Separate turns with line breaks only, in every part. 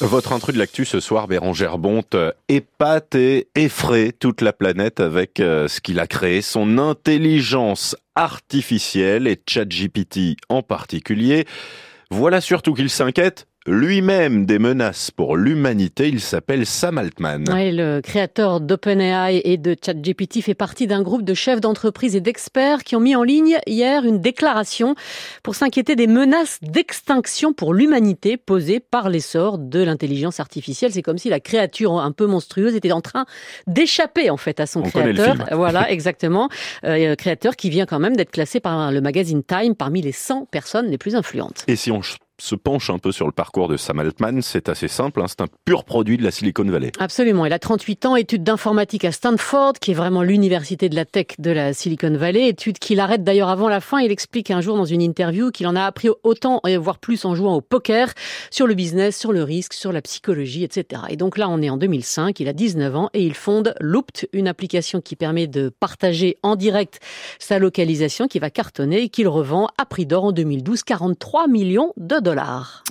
Votre intrus de l'actu ce soir, Bérangère Bonte, épate et effraie toute la planète avec euh, ce qu'il a créé, son intelligence artificielle et ChatGPT en particulier. Voilà surtout qu'il s'inquiète lui-même des menaces pour l'humanité. Il s'appelle Sam Altman.
le créateur d'OpenAI et de ChatGPT fait partie d'un groupe de chefs d'entreprise et d'experts qui ont mis en ligne hier une déclaration pour s'inquiéter des menaces d'extinction pour l'humanité posées par l'essor de l'intelligence artificielle. C'est comme si la créature un peu monstrueuse était en train d'échapper en fait à son créateur. Voilà, exactement. Euh, créateur qui vient quand même d'être classé par le magazine Time parmi les 100 personnes les plus influentes.
Et si on se penche un peu sur le parcours de Sam Altman, c'est assez simple, hein, c'est un pur produit de la Silicon Valley.
Absolument, il a 38 ans, études d'informatique à Stanford, qui est vraiment l'université de la tech de la Silicon Valley, études qu'il arrête d'ailleurs avant la fin. Il explique un jour dans une interview qu'il en a appris autant, voire plus en jouant au poker, sur le business, sur le risque, sur la psychologie, etc. Et donc là, on est en 2005, il a 19 ans et il fonde Loopt, une application qui permet de partager en direct sa localisation, qui va cartonner et qu'il revend à prix d'or en 2012, 43 millions de dollars.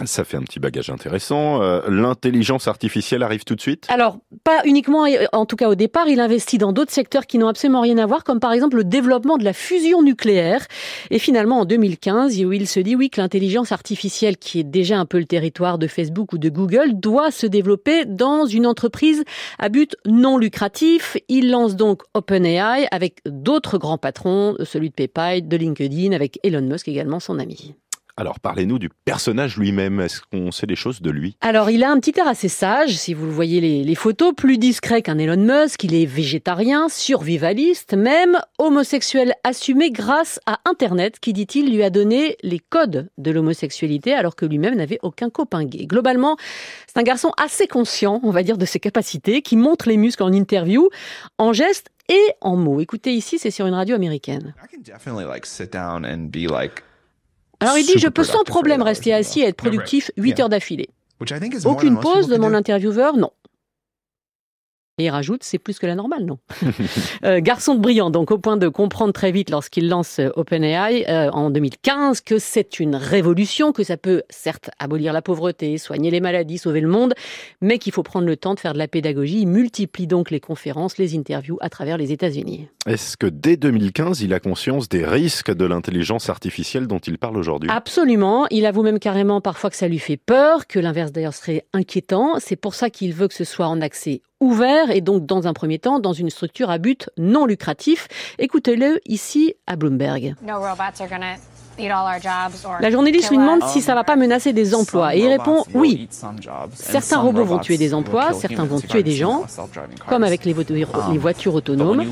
Ça fait un petit bagage intéressant. Euh, l'intelligence artificielle arrive tout de suite
Alors, pas uniquement, en tout cas au départ, il investit dans d'autres secteurs qui n'ont absolument rien à voir, comme par exemple le développement de la fusion nucléaire. Et finalement, en 2015, il se dit oui que l'intelligence artificielle, qui est déjà un peu le territoire de Facebook ou de Google, doit se développer dans une entreprise à but non lucratif. Il lance donc OpenAI avec d'autres grands patrons, celui de PayPal, de LinkedIn, avec Elon Musk également son ami.
Alors parlez-nous du personnage lui-même. Est-ce qu'on sait des choses de lui?
Alors il a un petit air assez sage, si vous voyez les, photos, plus discret qu'un Elon Musk. Il est végétarien, survivaliste, même homosexuel assumé grâce à Internet, qui dit-il lui a donné les codes de l'homosexualité alors que lui-même n'avait aucun copain gay. Globalement, c'est un garçon assez conscient, on va dire, de ses capacités, qui montre les muscles en interview, en gestes et en mots. Écoutez ici, c'est sur une radio américaine. Alors il dit, je peux sans problème rester assis et être productif 8 heures d'affilée. Aucune pause de mon intervieweur, non. Et il rajoute, c'est plus que la normale, non euh, Garçon de brillant, donc au point de comprendre très vite lorsqu'il lance euh, OpenAI euh, en 2015 que c'est une révolution, que ça peut certes abolir la pauvreté, soigner les maladies, sauver le monde, mais qu'il faut prendre le temps de faire de la pédagogie. Il multiplie donc les conférences, les interviews à travers les États-Unis.
Est-ce que dès 2015, il a conscience des risques de l'intelligence artificielle dont il parle aujourd'hui?
Absolument. Il avoue même carrément parfois que ça lui fait peur, que l'inverse d'ailleurs serait inquiétant. C'est pour ça qu'il veut que ce soit en accès ouvert et donc dans un premier temps dans une structure à but non lucratif. Écoutez-le ici à Bloomberg. La journaliste lui demande si ça va pas menacer des emplois et il répond oui. Certains robots vont tuer des emplois, certains vont tuer des gens, comme avec les, les voitures autonomes.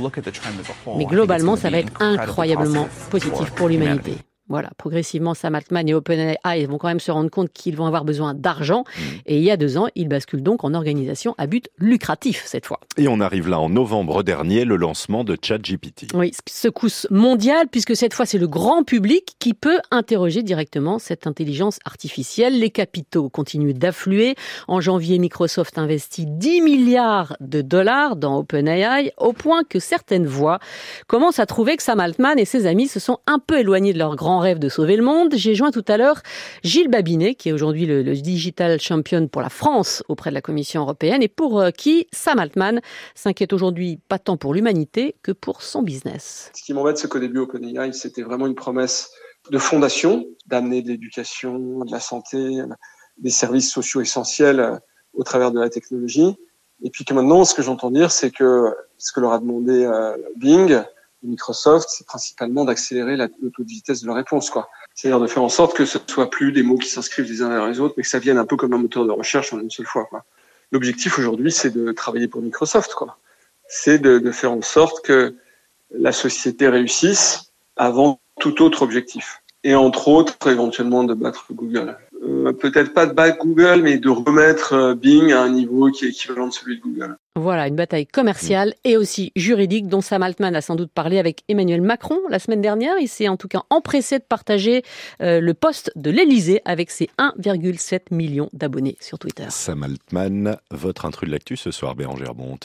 Mais globalement, ça va être incroyablement positif pour l'humanité. Voilà, progressivement, Sam Altman et OpenAI vont quand même se rendre compte qu'ils vont avoir besoin d'argent. Mm. Et il y a deux ans, ils basculent donc en organisation à but lucratif cette fois.
Et on arrive là en novembre dernier, le lancement de ChatGPT.
Oui, secousse mondiale, puisque cette fois, c'est le grand public qui peut interroger directement cette intelligence artificielle. Les capitaux continuent d'affluer. En janvier, Microsoft investit 10 milliards de dollars dans OpenAI, au point que certaines voix commencent à trouver que Sam Altman et ses amis se sont un peu éloignés de leur grand rêve de sauver le monde. J'ai joint tout à l'heure Gilles Babinet, qui est aujourd'hui le, digital champion pour la France auprès de la Commission européenne et pour euh, qui Sam Altman s'inquiète aujourd'hui pas tant pour l'humanité que pour son business.
Ce qui m'embête, c'est qu'au début, OpenAI, c'était vraiment une promesse de fondation, d'amener de l'éducation, de la santé, des services sociaux essentiels euh, au travers de la technologie. Et puis que maintenant, ce que j'entends dire, c'est que ce que leur a demandé euh, Microsoft, c'est principalement d'accélérer le taux de vitesse de la réponse, quoi. C'est-à-dire de faire en sorte que ce soit plus des mots qui s'inscrivent les uns vers les autres, mais que ça vienne un peu comme un moteur de recherche en une seule fois, quoi. L'objectif aujourd'hui, c'est de travailler pour Microsoft, quoi. C'est de faire en sorte que la société réussisse avant tout autre objectif. Et entre autres, éventuellement, de battre Google. Euh, peut-être pas de battre Google, mais de remettre euh, Bing à un niveau qui est équivalent de celui de Google.
Voilà, une bataille commerciale et aussi juridique dont Sam Altman a sans doute parlé avec Emmanuel Macron la semaine dernière. Il s'est en tout cas empressé de partager euh, le poste de l'Elysée avec ses 1,7 million d'abonnés sur Twitter.
Sam Altman, votre intrus de l'actu ce soir, Bérangère Bonte.